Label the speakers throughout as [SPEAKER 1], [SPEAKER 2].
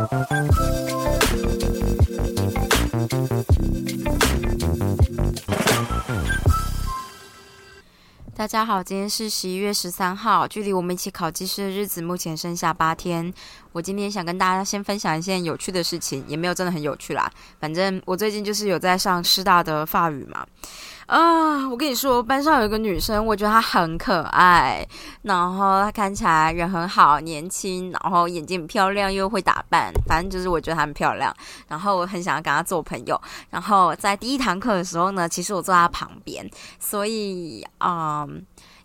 [SPEAKER 1] 大家好，今天是十一月十三号，距离我们一起考技师的日子目前剩下八天。我今天想跟大家先分享一件有趣的事情，也没有真的很有趣啦。反正我最近就是有在上师大的法语嘛。啊，我跟你说，班上有一个女生，我觉得她很可爱，然后她看起来人很好，年轻，然后眼睛很漂亮，又会打扮，反正就是我觉得她很漂亮，然后我很想要跟她做朋友。然后在第一堂课的时候呢，其实我坐她旁边，所以啊，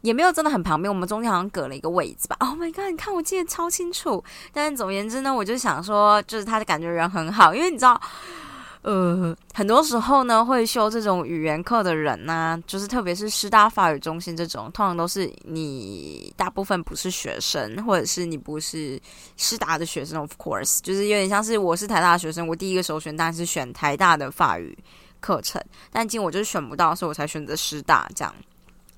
[SPEAKER 1] 也没有真的很旁边，我们中间好像隔了一个位置吧。Oh my god，你看我记得超清楚。但是总而言之呢，我就想说，就是她的感觉人很好，因为你知道。呃，很多时候呢，会修这种语言课的人呢，就是特别是师大法语中心这种，通常都是你大部分不是学生，或者是你不是师大的学生。Of course，就是有点像是我是台大学生，我第一个首选当然是选台大的法语课程，但今我就是选不到，所以我才选择师大这样。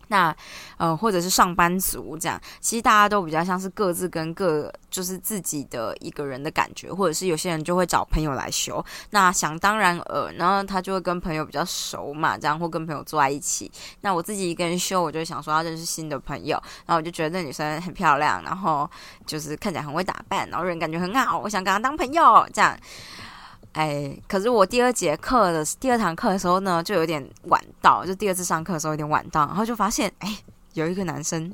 [SPEAKER 1] 那，呃，或者是上班族这样，其实大家都比较像是各自跟各，就是自己的一个人的感觉，或者是有些人就会找朋友来修。那想当然呃，然后他就会跟朋友比较熟嘛，这样或跟朋友坐在一起。那我自己一个人修，我就想说要认识新的朋友，然后我就觉得那女生很漂亮，然后就是看起来很会打扮，然后人感觉很好，我想跟她当朋友这样。哎，可是我第二节课的第二堂课的时候呢，就有点晚到，就第二次上课的时候有点晚到，然后就发现，哎，有一个男生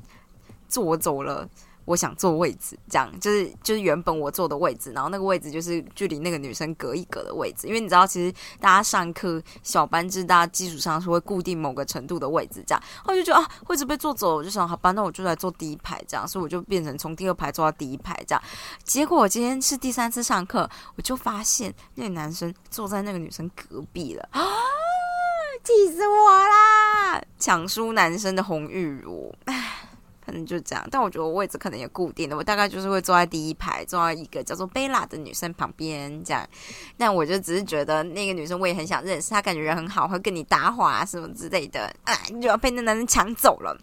[SPEAKER 1] 坐走了。我想坐位置，这样就是就是原本我坐的位置，然后那个位置就是距离那个女生隔一隔的位置，因为你知道，其实大家上课小班制，大家基础上是会固定某个程度的位置，这样，我就觉得啊，位置被坐走，我就想，好吧，那我就来坐第一排，这样，所以我就变成从第二排坐到第一排，这样。结果我今天是第三次上课，我就发现那个男生坐在那个女生隔壁了啊，气死我啦！抢输男生的红玉茹，能就这样，但我觉得我位置可能也固定的，我大概就是会坐在第一排，坐在一个叫做贝拉的女生旁边这样。但我就只是觉得那个女生我也很想认识，她感觉人很好，会跟你搭话什么之类的。啊，你就要被那男人抢走了，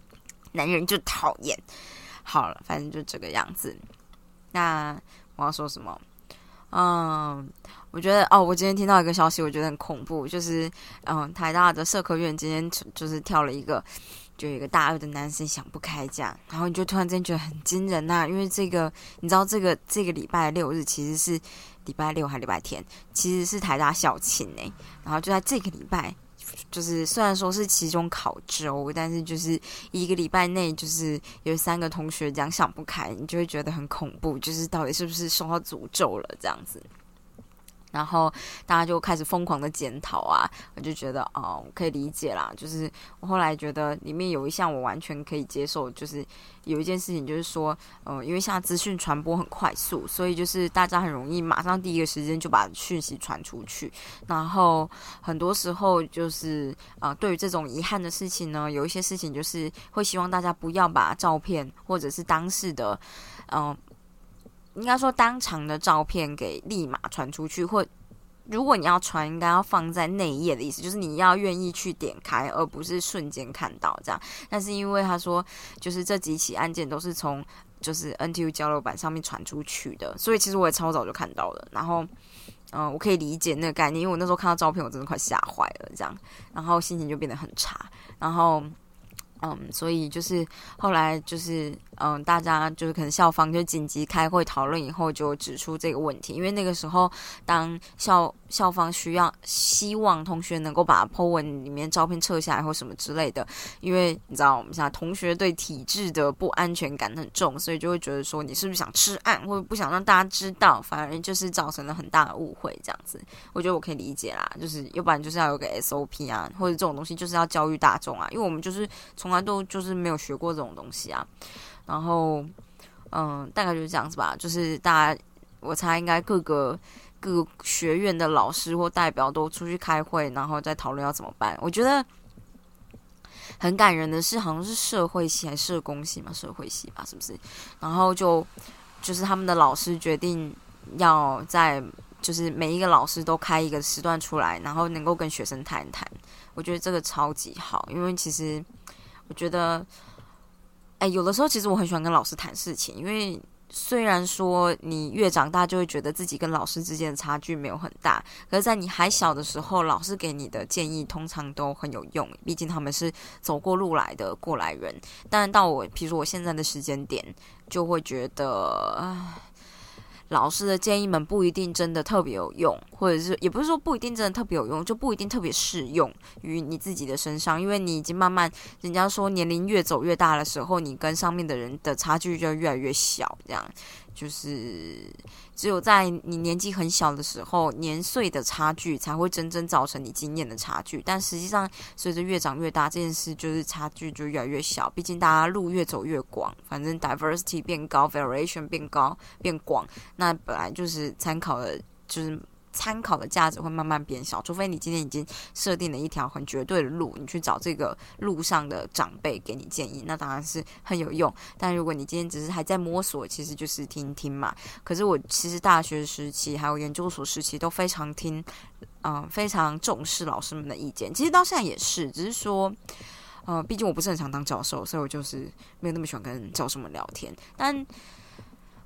[SPEAKER 1] 男人就讨厌。好了，反正就这个样子。那我要说什么？嗯，我觉得哦，我今天听到一个消息，我觉得很恐怖，就是嗯，台大的社科院今天就是跳了一个。就有一个大二的男生想不开这样，然后你就突然间觉得很惊人呐，因为这个你知道这个这个礼拜六日其实是礼拜六还礼拜天，其实是台大校庆呢。然后就在这个礼拜，就是虽然说是期中考周，但是就是一个礼拜内就是有三个同学这样想不开，你就会觉得很恐怖，就是到底是不是受到诅咒了这样子。然后大家就开始疯狂的检讨啊，我就觉得哦，可以理解啦。就是我后来觉得里面有一项我完全可以接受，就是有一件事情就是说，呃，因为现在资讯传播很快速，所以就是大家很容易马上第一个时间就把讯息传出去。然后很多时候就是啊，对于这种遗憾的事情呢，有一些事情就是会希望大家不要把照片或者是当事的，嗯。应该说，当场的照片给立马传出去，或如果你要传，应该要放在内页的意思，就是你要愿意去点开，而不是瞬间看到这样。但是因为他说，就是这几起案件都是从就是 NTU 交流版上面传出去的，所以其实我也超早就看到了。然后，嗯，我可以理解那个概念，因为我那时候看到照片，我真的快吓坏了，这样，然后心情就变得很差，然后。嗯，所以就是后来就是嗯，大家就是可能校方就紧急开会讨论以后，就指出这个问题。因为那个时候，当校校方需要希望同学能够把 po 文里面照片撤下来或什么之类的，因为你知道我们现在同学对体制的不安全感很重，所以就会觉得说你是不是想吃案，或者不想让大家知道，反而就是造成了很大的误会这样子。我觉得我可以理解啦，就是要不然就是要有个 SOP 啊，或者这种东西就是要教育大众啊，因为我们就是从来都就是没有学过这种东西啊，然后嗯，大概就是这样子吧。就是大家，我猜应该各个各个学院的老师或代表都出去开会，然后再讨论要怎么办。我觉得很感人的是，好像是社会系还是社工系嘛，社会系吧，是不是？然后就就是他们的老师决定要在，就是每一个老师都开一个时段出来，然后能够跟学生谈谈。我觉得这个超级好，因为其实。我觉得，哎，有的时候其实我很喜欢跟老师谈事情，因为虽然说你越长大，就会觉得自己跟老师之间的差距没有很大，可是，在你还小的时候，老师给你的建议通常都很有用，毕竟他们是走过路来的过来人。但到我，比如说我现在的时间点，就会觉得，唉。老师的建议们不一定真的特别有用，或者是也不是说不一定真的特别有用，就不一定特别适用于你自己的身上，因为你已经慢慢，人家说年龄越走越大的时候，你跟上面的人的差距就越来越小，这样。就是只有在你年纪很小的时候，年岁的差距才会真正造成你经验的差距。但实际上，随着越长越大，这件事就是差距就越来越小。毕竟大家路越走越广，反正 diversity 变高，variation 变高变广，那本来就是参考的，就是。参考的价值会慢慢变小，除非你今天已经设定了一条很绝对的路，你去找这个路上的长辈给你建议，那当然是很有用。但如果你今天只是还在摸索，其实就是听听嘛。可是我其实大学时期还有研究所时期都非常听，嗯，非常重视老师们的意见。其实到现在也是，只是说，呃，毕竟我不是很常当教授，所以我就是没有那么喜欢跟教授们聊天。但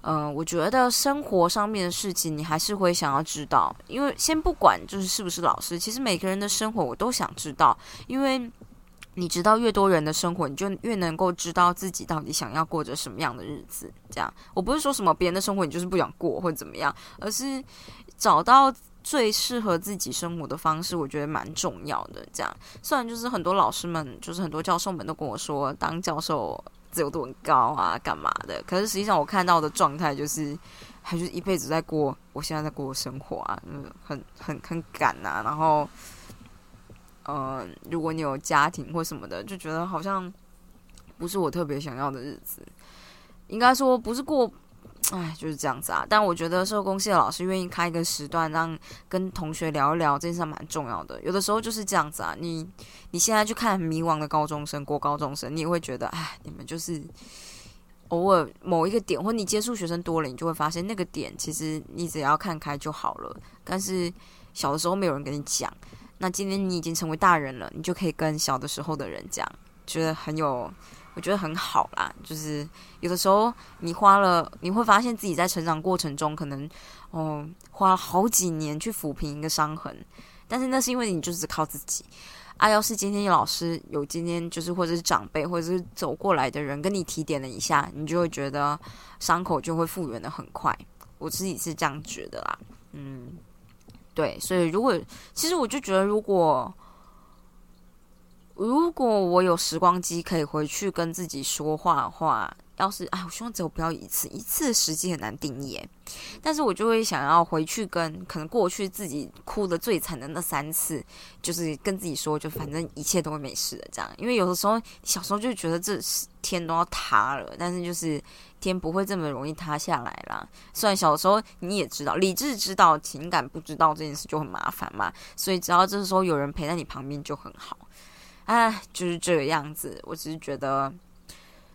[SPEAKER 1] 嗯，我觉得生活上面的事情，你还是会想要知道，因为先不管就是是不是老师，其实每个人的生活我都想知道，因为你知道越多人的生活，你就越能够知道自己到底想要过着什么样的日子。这样，我不是说什么别人的生活你就是不想过或者怎么样，而是找到最适合自己生活的方式，我觉得蛮重要的。这样，虽然就是很多老师们，就是很多教授们都跟我说，当教授。自由度很高啊，干嘛的？可是实际上我看到的状态就是，还是一辈子在过我现在在过的生活啊，嗯，很很很赶呐。然后，嗯，如果你有家庭或什么的，就觉得好像不是我特别想要的日子。应该说不是过。哎，就是这样子啊。但我觉得社工系的老师愿意开一个时段，让跟同学聊一聊，这件事蛮重要的。有的时候就是这样子啊。你你现在去看迷惘的高中生、过高中生，你也会觉得，哎，你们就是偶尔某一个点，或你接触学生多了，你就会发现那个点，其实你只要看开就好了。但是小的时候没有人跟你讲，那今天你已经成为大人了，你就可以跟小的时候的人讲，觉得很有。我觉得很好啦，就是有的时候你花了，你会发现自己在成长过程中，可能哦花了好几年去抚平一个伤痕，但是那是因为你就是靠自己。啊，要是今天老师有今天就是或者是长辈或者是走过来的人跟你提点了一下，你就会觉得伤口就会复原的很快。我自己是这样觉得啦，嗯，对，所以如果其实我就觉得如果。如果我有时光机可以回去跟自己说话的话，要是啊，我希望只有不要一次，一次的时机很难定义。但是我就会想要回去跟可能过去自己哭的最惨的那三次，就是跟自己说，就反正一切都会没事的这样。因为有的时候小时候就觉得这天都要塌了，但是就是天不会这么容易塌下来啦。虽然小时候你也知道，理智知道，情感不知道这件事就很麻烦嘛。所以只要这时候有人陪在你旁边就很好。哎，就是这个样子。我只是觉得，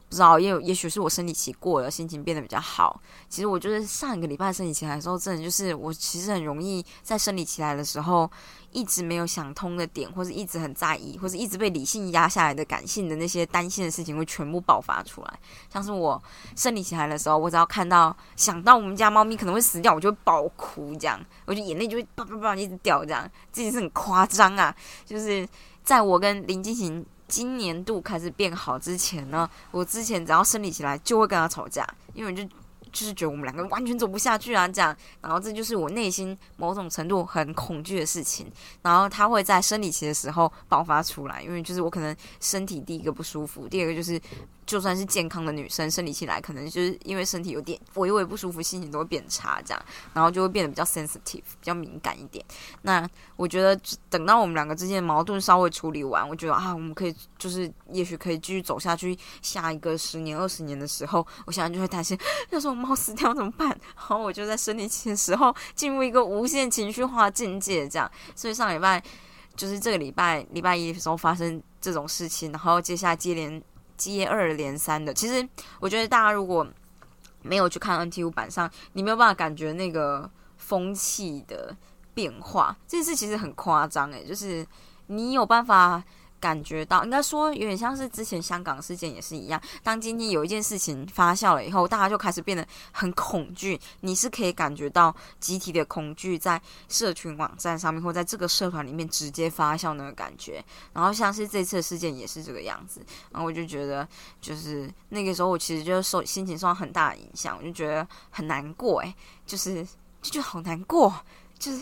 [SPEAKER 1] 不知道，也有，也许是我生理期过了，心情变得比较好。其实我就是上一个礼拜生理期来的时候，真的就是我其实很容易在生理期来的时候，一直没有想通的点，或者一直很在意，或者一直被理性压下来的感性的那些担心的事情，会全部爆发出来。像是我生理期来的时候，我只要看到想到我们家猫咪可能会死掉，我就会爆哭，这样，我就眼泪就会叭叭叭一直掉，这样，这件事很夸张啊，就是。在我跟林金行今年度开始变好之前呢，我之前只要生理起来就会跟他吵架，因为就。就是觉得我们两个完全走不下去啊，这样，然后这就是我内心某种程度很恐惧的事情，然后他会在生理期的时候爆发出来，因为就是我可能身体第一个不舒服，第二个就是就算是健康的女生生理期来，可能就是因为身体有点微微不舒服，心情都会变差，这样，然后就会变得比较 sensitive，比较敏感一点。那我觉得等到我们两个之间的矛盾稍微处理完，我觉得啊，我们可以就是也许可以继续走下去，下一个十年二十年的时候，我现在就会担心，要是我。猫死掉怎么办？然后我就在生理期的时候进入一个无限情绪化境界，这样。所以上礼拜就是这个礼拜礼拜一的时候发生这种事情，然后接下来接连接二连三的。其实我觉得大家如果没有去看 NTU 版上，你没有办法感觉那个风气的变化。这件事其实很夸张诶，就是你有办法感觉到，应该说有点像是之前香港事件也是一样。当今天有一件事情发酵了以后，大家就开始变得很恐惧。你是可以感觉到集体的恐惧在社群网站上面，或在这个社团里面直接发酵那个感觉。然后像是这次事件也是这个样子。然后我就觉得，就是那个时候我其实就受心情受到很大的影响，我就觉得很难过。诶，就是就觉得好难过，就是。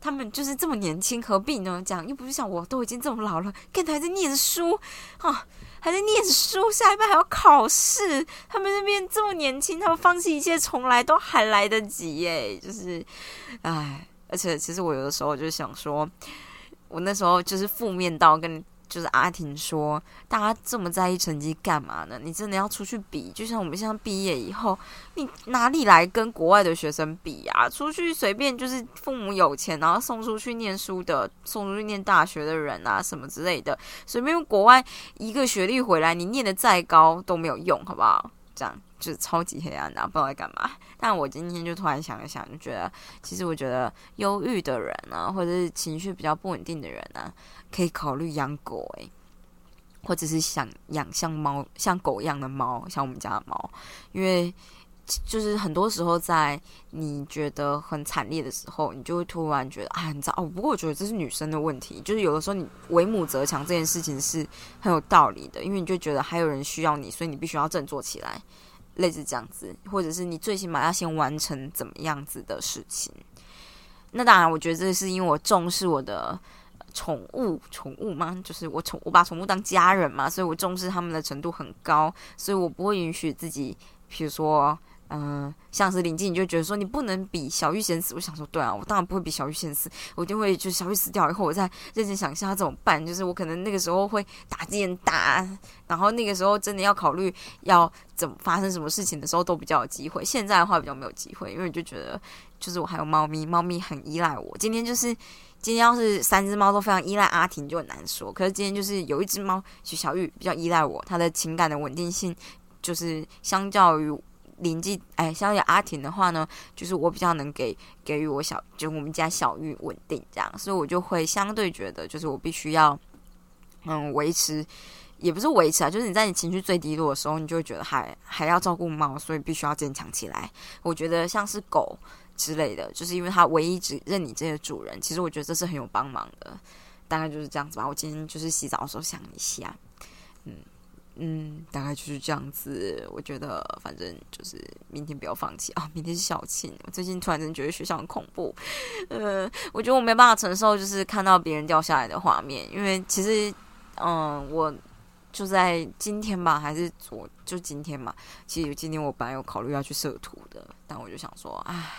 [SPEAKER 1] 他们就是这么年轻，何必呢？这样又不是像我都已经这么老了，看他还在念书啊，还在念书，下一班还要考试。他们那边这么年轻，他们放弃一切重来都还来得及耶！就是，唉，而且其实我有的时候就想说，我那时候就是负面到跟。就是阿婷说，大家这么在意成绩干嘛呢？你真的要出去比？就像我们现在毕业以后，你哪里来跟国外的学生比啊？出去随便就是父母有钱，然后送出去念书的，送出去念大学的人啊，什么之类的，随便国外一个学历回来，你念的再高都没有用，好不好？这样就是超级黑暗的，不知道在干嘛。但我今天就突然想一想，就觉得，其实我觉得忧郁的人啊，或者是情绪比较不稳定的人啊。可以考虑养狗诶，或者是想养像猫、像狗一样的猫，像我们家的猫，因为就是很多时候在你觉得很惨烈的时候，你就会突然觉得啊，你知道哦。不过我觉得这是女生的问题，就是有的时候你为母则强这件事情是很有道理的，因为你就觉得还有人需要你，所以你必须要振作起来，类似这样子，或者是你最起码要先完成怎么样子的事情。那当然，我觉得这是因为我重视我的。宠物，宠物吗？就是我宠，我把宠物当家人嘛，所以我重视他们的程度很高，所以我不会允许自己，比如说，嗯，像是林静，你就觉得说你不能比小玉先死。我想说，对啊，我当然不会比小玉先死，我就会就小玉死掉以后，我再认真想一下怎么办。就是我可能那个时候会打剑打，然后那个时候真的要考虑要怎么发生什么事情的时候都比较有机会。现在的话比较没有机会，因为就觉得就是我还有猫咪，猫咪很依赖我。今天就是。今天要是三只猫都非常依赖阿婷，就很难说。可是今天就是有一只猫，就小玉比较依赖我，它的情感的稳定性就是相较于邻居，哎，相对阿婷的话呢，就是我比较能给给予我小，就我们家小玉稳定这样，所以我就会相对觉得，就是我必须要嗯维持，也不是维持啊，就是你在你情绪最低落的时候，你就会觉得还还要照顾猫，所以必须要坚强起来。我觉得像是狗。之类的，就是因为它唯一只认你这些主人，其实我觉得这是很有帮忙的，大概就是这样子吧。我今天就是洗澡的时候想一下，嗯嗯，大概就是这样子。我觉得反正就是明天不要放弃啊，明天是校庆。我最近突然间觉得学校很恐怖，呃，我觉得我没办法承受，就是看到别人掉下来的画面，因为其实，嗯，我。就在今天吧，还是昨就今天嘛。其实今天我本来有考虑要去摄图的，但我就想说，唉，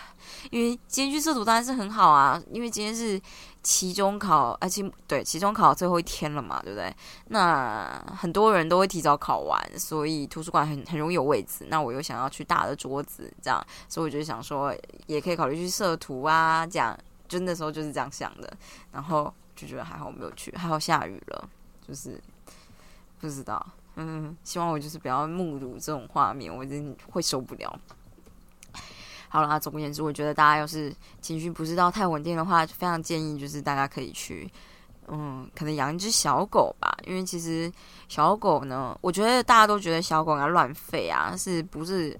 [SPEAKER 1] 因为今天去摄图当然是很好啊，因为今天是期中考，而且对期中考最后一天了嘛，对不对？那很多人都会提早考完，所以图书馆很很容易有位置。那我又想要去大的桌子，这样，所以我就想说，也可以考虑去摄图啊，这样。就那时候就是这样想的，然后就觉得还好没有去，还好下雨了，就是。不知道，嗯，希望我就是不要目睹这种画面，我真会受不了。好啦，总而言之，我觉得大家要是情绪不是到太稳定的话，就非常建议就是大家可以去，嗯，可能养一只小狗吧，因为其实小狗呢，我觉得大家都觉得小狗要乱吠啊，是不是？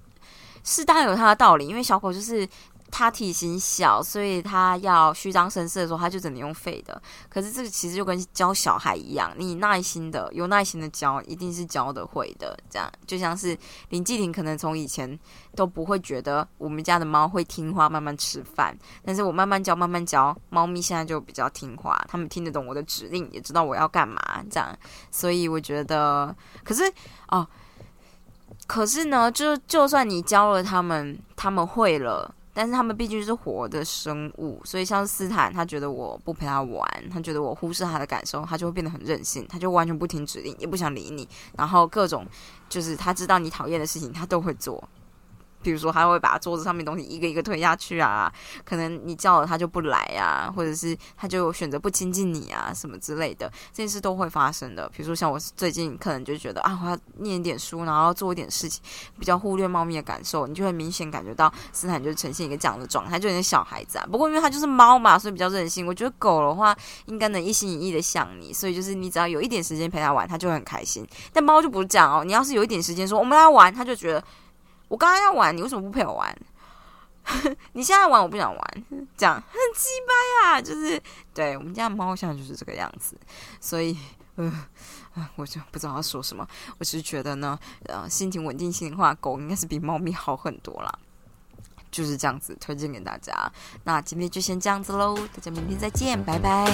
[SPEAKER 1] 是当然有它的道理，因为小狗就是。它体型小，所以它要虚张声势的时候，它就只能用废的。可是这个其实就跟教小孩一样，你耐心的、有耐心的教，一定是教的会的。这样就像是林继廷，可能从以前都不会觉得我们家的猫会听话、慢慢吃饭，但是我慢慢教、慢慢教，猫咪现在就比较听话，他们听得懂我的指令，也知道我要干嘛。这样，所以我觉得，可是哦，可是呢，就就算你教了他们，他们会了。但是他们毕竟是活的生物，所以像斯坦，他觉得我不陪他玩，他觉得我忽视他的感受，他就会变得很任性，他就完全不听指令，也不想理你，然后各种就是他知道你讨厌的事情，他都会做。比如说，他会把桌子上面东西一个一个推下去啊，可能你叫了他就不来啊，或者是他就选择不亲近你啊，什么之类的，这件事都会发生的。比如说，像我最近可能就觉得啊，我要念一点书，然后做一点事情，比较忽略猫咪的感受，你就会明显感觉到斯坦就呈现一个这样的状态，就有点小孩子啊。不过因为它就是猫嘛，所以比较任性。我觉得狗的话应该能一心一意的想你，所以就是你只要有一点时间陪它玩，它就会很开心。但猫就不是这样哦，你要是有一点时间说我们来玩，它就觉得。我刚刚要玩，你为什么不陪我玩？你现在玩，我不想玩，这样很鸡掰啊！就是对我们家猫现在就是这个样子，所以呃，我就不知道要说什么。我只是觉得呢，呃，心情稳定性的话，狗应该是比猫咪好很多啦。就是这样子推荐给大家。那今天就先这样子喽，大家明天再见，拜拜。